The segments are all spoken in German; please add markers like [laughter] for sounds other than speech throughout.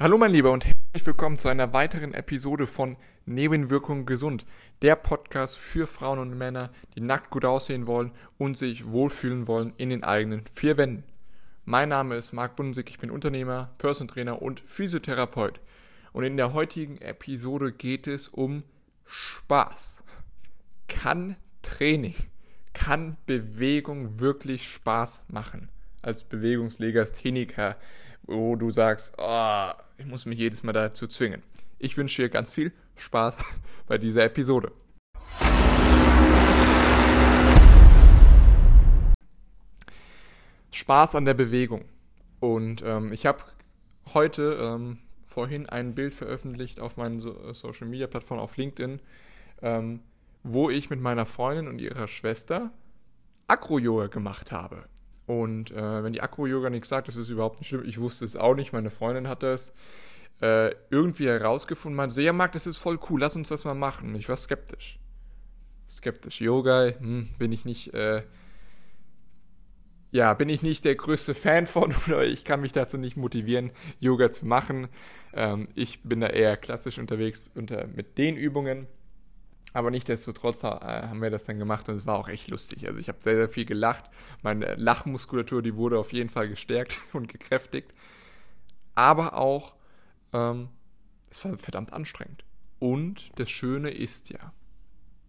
Hallo mein Lieber und herzlich willkommen zu einer weiteren Episode von Nebenwirkungen gesund, der Podcast für Frauen und Männer, die nackt gut aussehen wollen und sich wohlfühlen wollen in den eigenen vier Wänden. Mein Name ist Marc Bundesig, ich bin Unternehmer, Person Trainer und Physiotherapeut. Und in der heutigen Episode geht es um Spaß. Kann Training, kann Bewegung wirklich Spaß machen? Als Bewegungslegastheniker wo du sagst, oh, ich muss mich jedes Mal dazu zwingen. Ich wünsche dir ganz viel Spaß [laughs] bei dieser Episode. Spaß an der Bewegung. Und ähm, ich habe heute ähm, vorhin ein Bild veröffentlicht auf meinen so äh, Social Media Plattformen auf LinkedIn, ähm, wo ich mit meiner Freundin und ihrer Schwester Acro-Yoga gemacht habe. Und äh, wenn die Akro-Yoga nichts sagt, das ist überhaupt nicht schlimm. Ich wusste es auch nicht, meine Freundin hat das äh, irgendwie herausgefunden, meinte so, ja Marc, das ist voll cool, lass uns das mal machen. Ich war skeptisch. Skeptisch. Yoga, hm, bin ich nicht, äh, ja, bin ich nicht der größte Fan von [laughs] oder ich kann mich dazu nicht motivieren, Yoga zu machen. Ähm, ich bin da eher klassisch unterwegs unter, mit den Übungen. Aber nichtsdestotrotz äh, haben wir das dann gemacht und es war auch echt lustig. Also ich habe sehr, sehr viel gelacht. Meine Lachmuskulatur, die wurde auf jeden Fall gestärkt [laughs] und gekräftigt. Aber auch, ähm, es war verdammt anstrengend. Und das Schöne ist ja,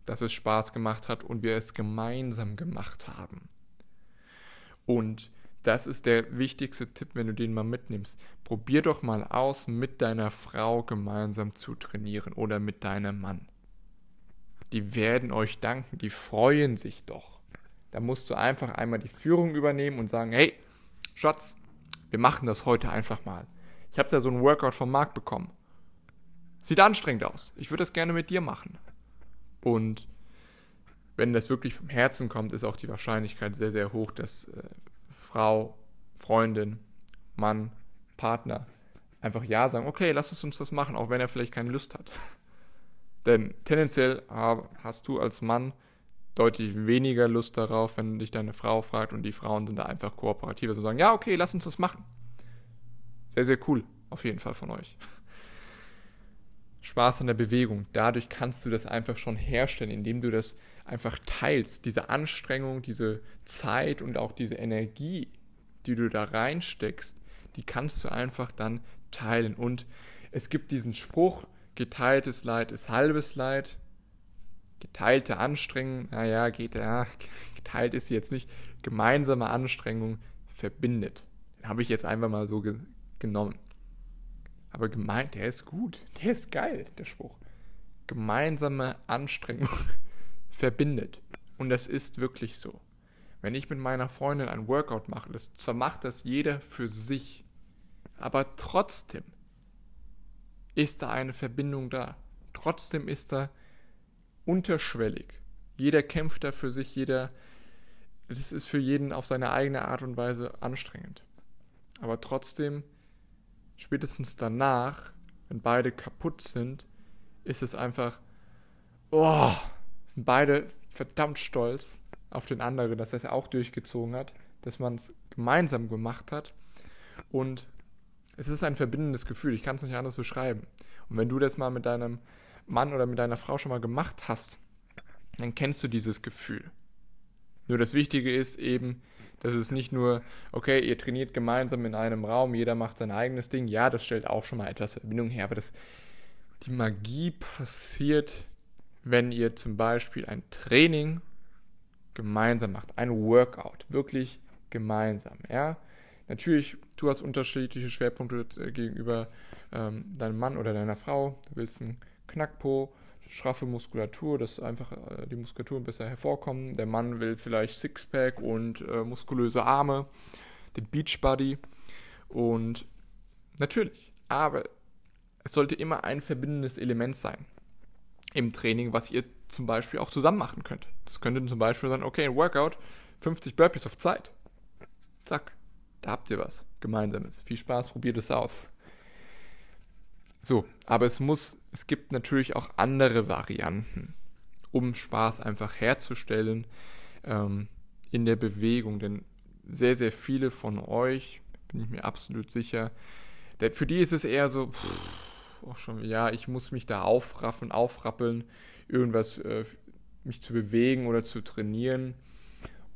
dass es Spaß gemacht hat und wir es gemeinsam gemacht haben. Und das ist der wichtigste Tipp, wenn du den mal mitnimmst. Probier doch mal aus, mit deiner Frau gemeinsam zu trainieren oder mit deinem Mann die werden euch danken, die freuen sich doch. Da musst du einfach einmal die Führung übernehmen und sagen, hey, Schatz, wir machen das heute einfach mal. Ich habe da so ein Workout vom Markt bekommen. Sieht anstrengend aus. Ich würde das gerne mit dir machen. Und wenn das wirklich vom Herzen kommt, ist auch die Wahrscheinlichkeit sehr, sehr hoch, dass äh, Frau, Freundin, Mann, Partner einfach Ja sagen, okay, lass es uns das machen, auch wenn er vielleicht keine Lust hat. Denn tendenziell hast du als Mann deutlich weniger Lust darauf, wenn dich deine Frau fragt und die Frauen sind da einfach kooperativer und sagen, ja, okay, lass uns das machen. Sehr, sehr cool, auf jeden Fall von euch. Spaß an der Bewegung. Dadurch kannst du das einfach schon herstellen, indem du das einfach teilst. Diese Anstrengung, diese Zeit und auch diese Energie, die du da reinsteckst, die kannst du einfach dann teilen. Und es gibt diesen Spruch, Geteiltes Leid ist halbes Leid. Geteilte Anstrengung, naja, geht ja, [laughs] geteilt ist sie jetzt nicht. Gemeinsame Anstrengung verbindet. Den habe ich jetzt einfach mal so ge genommen. Aber gemeint, der ist gut. Der ist geil, der Spruch. Gemeinsame Anstrengung [laughs] verbindet. Und das ist wirklich so. Wenn ich mit meiner Freundin ein Workout mache, das, zwar macht das jeder für sich, aber trotzdem ist da eine Verbindung da. Trotzdem ist da unterschwellig. Jeder kämpft da für sich, jeder, es ist für jeden auf seine eigene Art und Weise anstrengend. Aber trotzdem, spätestens danach, wenn beide kaputt sind, ist es einfach, oh, sind beide verdammt stolz auf den anderen, dass er es auch durchgezogen hat, dass man es gemeinsam gemacht hat und es ist ein verbindendes Gefühl, ich kann es nicht anders beschreiben. Und wenn du das mal mit deinem Mann oder mit deiner Frau schon mal gemacht hast, dann kennst du dieses Gefühl. Nur das Wichtige ist eben, dass es nicht nur, okay, ihr trainiert gemeinsam in einem Raum, jeder macht sein eigenes Ding. Ja, das stellt auch schon mal etwas Verbindung her, aber das, die Magie passiert, wenn ihr zum Beispiel ein Training gemeinsam macht, ein Workout, wirklich gemeinsam, ja. Natürlich, du hast unterschiedliche Schwerpunkte äh, gegenüber ähm, deinem Mann oder deiner Frau. Du willst einen Knackpo, schraffe Muskulatur, dass einfach äh, die Muskulatur besser hervorkommen. Der Mann will vielleicht Sixpack und äh, muskulöse Arme, den Beachbody. Und natürlich, aber es sollte immer ein verbindendes Element sein im Training, was ihr zum Beispiel auch zusammen machen könnt. Das könnte zum Beispiel sein, okay, ein Workout, 50 Burpees auf Zeit. Zack. Da habt ihr was Gemeinsames. Viel Spaß, probiert es aus. So, aber es muss, es gibt natürlich auch andere Varianten, um Spaß einfach herzustellen ähm, in der Bewegung. Denn sehr, sehr viele von euch, bin ich mir absolut sicher, Der, für die ist es eher so, pff, auch schon, ja, ich muss mich da aufraffen, aufrappeln, irgendwas, äh, mich zu bewegen oder zu trainieren.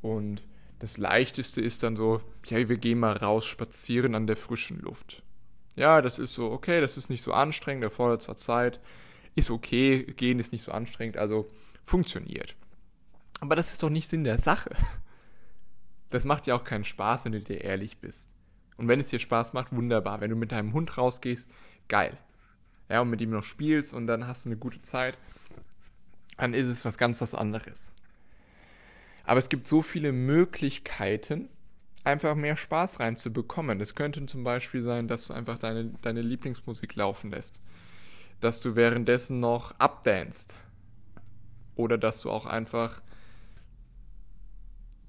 Und das Leichteste ist dann so, ja, wir gehen mal raus spazieren an der frischen Luft. Ja, das ist so, okay, das ist nicht so anstrengend, erfordert zwar Zeit, ist okay, gehen ist nicht so anstrengend, also funktioniert. Aber das ist doch nicht Sinn der Sache. Das macht ja auch keinen Spaß, wenn du dir ehrlich bist. Und wenn es dir Spaß macht, wunderbar. Wenn du mit deinem Hund rausgehst, geil. Ja, und mit ihm noch spielst und dann hast du eine gute Zeit, dann ist es was ganz was anderes. Aber es gibt so viele Möglichkeiten, einfach mehr Spaß reinzubekommen. Das könnte zum Beispiel sein, dass du einfach deine, deine Lieblingsmusik laufen lässt. Dass du währenddessen noch abdanst. Oder dass du auch einfach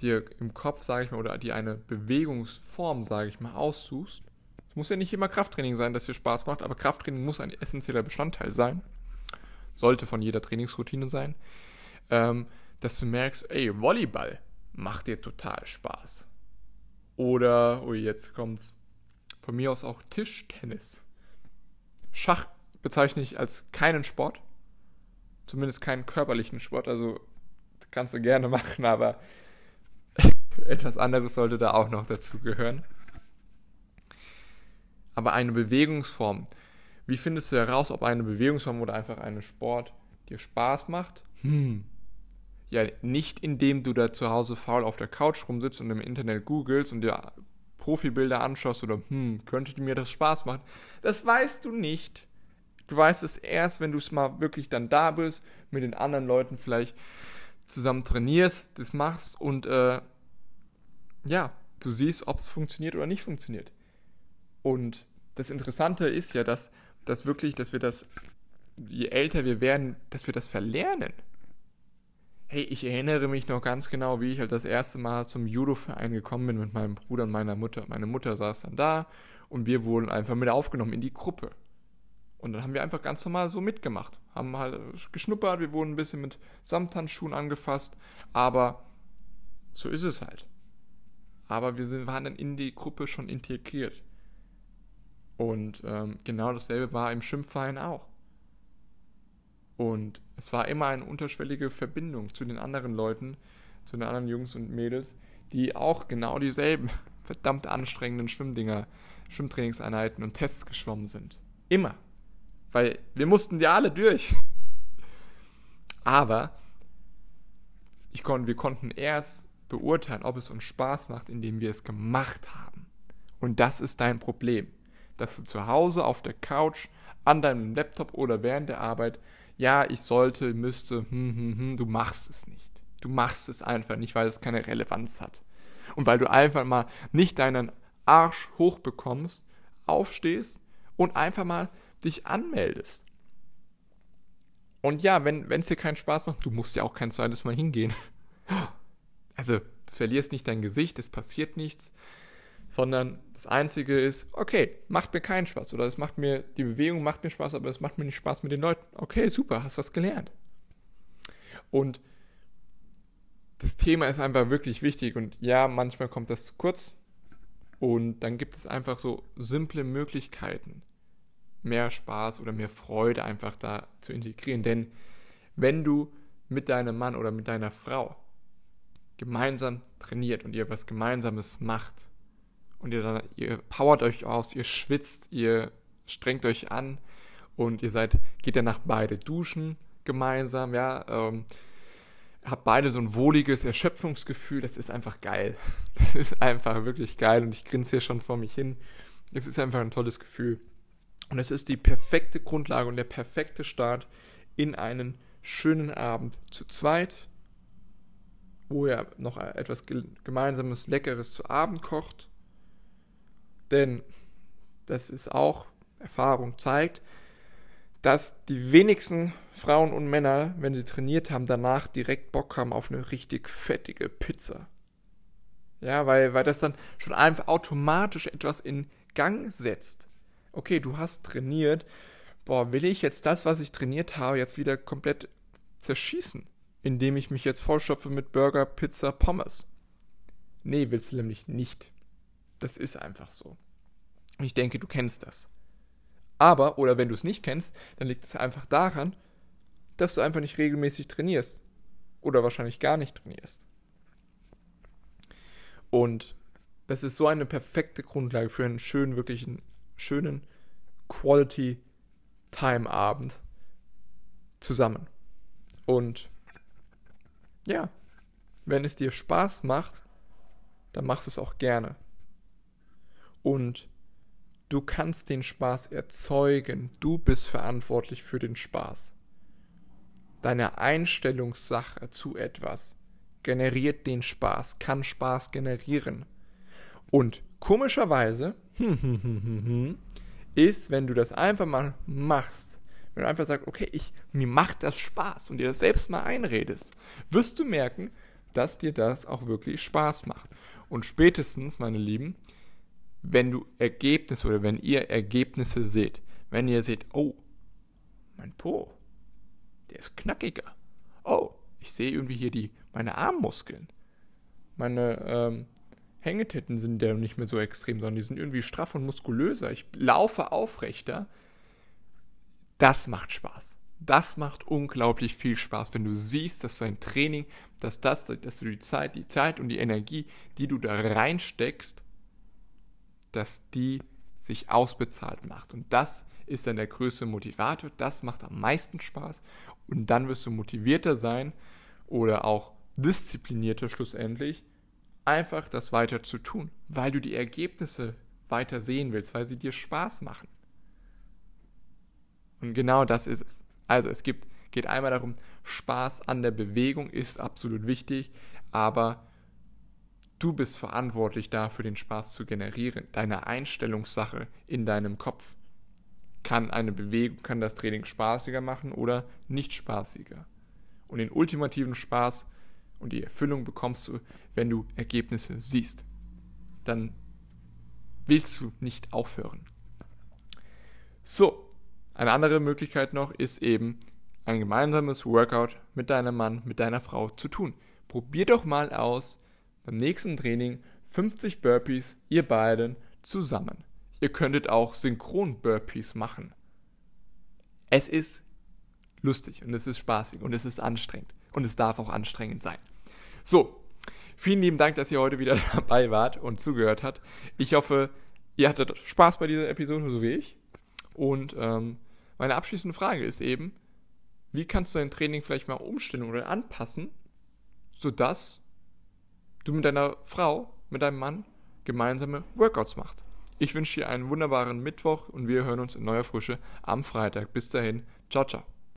dir im Kopf, sage ich mal, oder dir eine Bewegungsform, sage ich mal, aussuchst. Es muss ja nicht immer Krafttraining sein, das dir Spaß macht, aber Krafttraining muss ein essentieller Bestandteil sein. Sollte von jeder Trainingsroutine sein. Ähm, dass du merkst, ey, Volleyball macht dir total Spaß. Oder, oh, jetzt kommt's. Von mir aus auch Tischtennis. Schach bezeichne ich als keinen Sport. Zumindest keinen körperlichen Sport. Also kannst du gerne [laughs] machen, aber [laughs] etwas anderes sollte da auch noch dazu gehören. Aber eine Bewegungsform. Wie findest du heraus, ob eine Bewegungsform oder einfach ein Sport dir Spaß macht? Hm. Ja, nicht indem du da zu Hause faul auf der Couch rumsitzt und im Internet googelst und dir Profibilder anschaust oder hm, könnte mir das Spaß machen. Das weißt du nicht. Du weißt es erst, wenn du es mal wirklich dann da bist, mit den anderen Leuten vielleicht zusammen trainierst, das machst und äh, ja, du siehst, ob es funktioniert oder nicht funktioniert. Und das Interessante ist ja, dass, dass wirklich, dass wir das, je älter wir werden, dass wir das verlernen. Hey, ich erinnere mich noch ganz genau, wie ich halt das erste Mal zum Judo-Verein gekommen bin mit meinem Bruder und meiner Mutter. Meine Mutter saß dann da und wir wurden einfach mit aufgenommen in die Gruppe. Und dann haben wir einfach ganz normal so mitgemacht. Haben halt geschnuppert, wir wurden ein bisschen mit Samthandschuhen angefasst, aber so ist es halt. Aber wir sind, waren dann in die Gruppe schon integriert. Und ähm, genau dasselbe war im Schimpfverein auch. Und es war immer eine unterschwellige Verbindung zu den anderen Leuten, zu den anderen Jungs und Mädels, die auch genau dieselben [laughs] verdammt anstrengenden Schwimmdinger, Schwimmtrainingseinheiten und Tests geschwommen sind. Immer. Weil wir mussten ja alle durch. [laughs] Aber ich kon wir konnten erst beurteilen, ob es uns Spaß macht, indem wir es gemacht haben. Und das ist dein Problem. Dass du zu Hause auf der Couch, an deinem Laptop oder während der Arbeit ja, ich sollte, müsste, hm, hm, hm, du machst es nicht. Du machst es einfach nicht, weil es keine Relevanz hat. Und weil du einfach mal nicht deinen Arsch hochbekommst, aufstehst und einfach mal dich anmeldest. Und ja, wenn es dir keinen Spaß macht, du musst ja auch kein zweites Mal hingehen. [laughs] Also, du verlierst nicht dein Gesicht, es passiert nichts sondern das Einzige ist, okay, macht mir keinen Spaß oder es macht mir, die Bewegung macht mir Spaß, aber es macht mir nicht Spaß mit den Leuten. Okay, super, hast was gelernt. Und das Thema ist einfach wirklich wichtig und ja, manchmal kommt das zu kurz und dann gibt es einfach so simple Möglichkeiten, mehr Spaß oder mehr Freude einfach da zu integrieren. Denn wenn du mit deinem Mann oder mit deiner Frau gemeinsam trainiert und ihr was Gemeinsames macht, und ihr ihr powert euch aus, ihr schwitzt, ihr strengt euch an und ihr seid, geht danach beide duschen gemeinsam, ja, ähm, habt beide so ein wohliges Erschöpfungsgefühl, das ist einfach geil. [laughs] Das ist einfach wirklich geil und ich grinse hier schon vor mich hin. Es ist einfach ein tolles Gefühl. Und es ist die perfekte Grundlage und der perfekte Start in einen schönen Abend zu zweit, wo ihr noch etwas Gemeinsames, Leckeres zu Abend kocht denn das ist auch, Erfahrung zeigt, dass die wenigsten Frauen und Männer, wenn sie trainiert haben, danach direkt Bock haben auf eine richtig fettige Pizza. Ja, weil, weil das dann schon einfach automatisch etwas in Gang setzt. Okay, du hast trainiert. Boah, will ich jetzt das, was ich trainiert habe, jetzt wieder komplett zerschießen, indem ich mich jetzt vollstopfe mit Burger, Pizza, Pommes? Nee, willst du nämlich nicht. Das ist einfach so. Ich denke, du kennst das. Aber, oder wenn du es nicht kennst, dann liegt es einfach daran, dass du einfach nicht regelmäßig trainierst. Oder wahrscheinlich gar nicht trainierst. Und das ist so eine perfekte Grundlage für einen schönen, wirklich einen schönen Quality Time Abend zusammen. Und ja, wenn es dir Spaß macht, dann machst du es auch gerne. Und du kannst den Spaß erzeugen. Du bist verantwortlich für den Spaß. Deine Einstellungssache zu etwas generiert den Spaß, kann Spaß generieren. Und komischerweise [laughs] ist, wenn du das einfach mal machst, wenn du einfach sagst, okay, ich, mir macht das Spaß und dir das selbst mal einredest, wirst du merken, dass dir das auch wirklich Spaß macht. Und spätestens, meine Lieben, wenn du Ergebnisse oder wenn ihr Ergebnisse seht, wenn ihr seht, oh, mein Po, der ist knackiger. Oh, ich sehe irgendwie hier die, meine Armmuskeln. Meine ähm, Hängetitten sind ja nicht mehr so extrem, sondern die sind irgendwie straff und muskulöser. Ich laufe aufrechter. Das macht Spaß. Das macht unglaublich viel Spaß, wenn du siehst, dass dein Training, dass das, dass du die Zeit, die Zeit und die Energie, die du da reinsteckst, dass die sich ausbezahlt macht. Und das ist dann der größte Motivator. Das macht am meisten Spaß. Und dann wirst du motivierter sein oder auch disziplinierter schlussendlich, einfach das weiter zu tun, weil du die Ergebnisse weiter sehen willst, weil sie dir Spaß machen. Und genau das ist es. Also es gibt, geht einmal darum, Spaß an der Bewegung ist absolut wichtig, aber du bist verantwortlich dafür, den Spaß zu generieren. Deine Einstellungssache in deinem Kopf kann eine Bewegung, kann das Training spaßiger machen oder nicht spaßiger. Und den ultimativen Spaß und die Erfüllung bekommst du, wenn du Ergebnisse siehst. Dann willst du nicht aufhören. So, eine andere Möglichkeit noch ist eben ein gemeinsames Workout mit deinem Mann, mit deiner Frau zu tun. Probier doch mal aus, beim nächsten Training 50 Burpees, ihr beiden zusammen. Ihr könntet auch Synchron-Burpees machen. Es ist lustig und es ist spaßig und es ist anstrengend und es darf auch anstrengend sein. So, vielen lieben Dank, dass ihr heute wieder [laughs] dabei wart und zugehört habt. Ich hoffe, ihr hattet Spaß bei dieser Episode, so wie ich. Und ähm, meine abschließende Frage ist eben, wie kannst du dein Training vielleicht mal umstellen oder anpassen, sodass du mit deiner Frau, mit deinem Mann gemeinsame Workouts machst. Ich wünsche dir einen wunderbaren Mittwoch und wir hören uns in neuer Frische am Freitag. Bis dahin, ciao, ciao.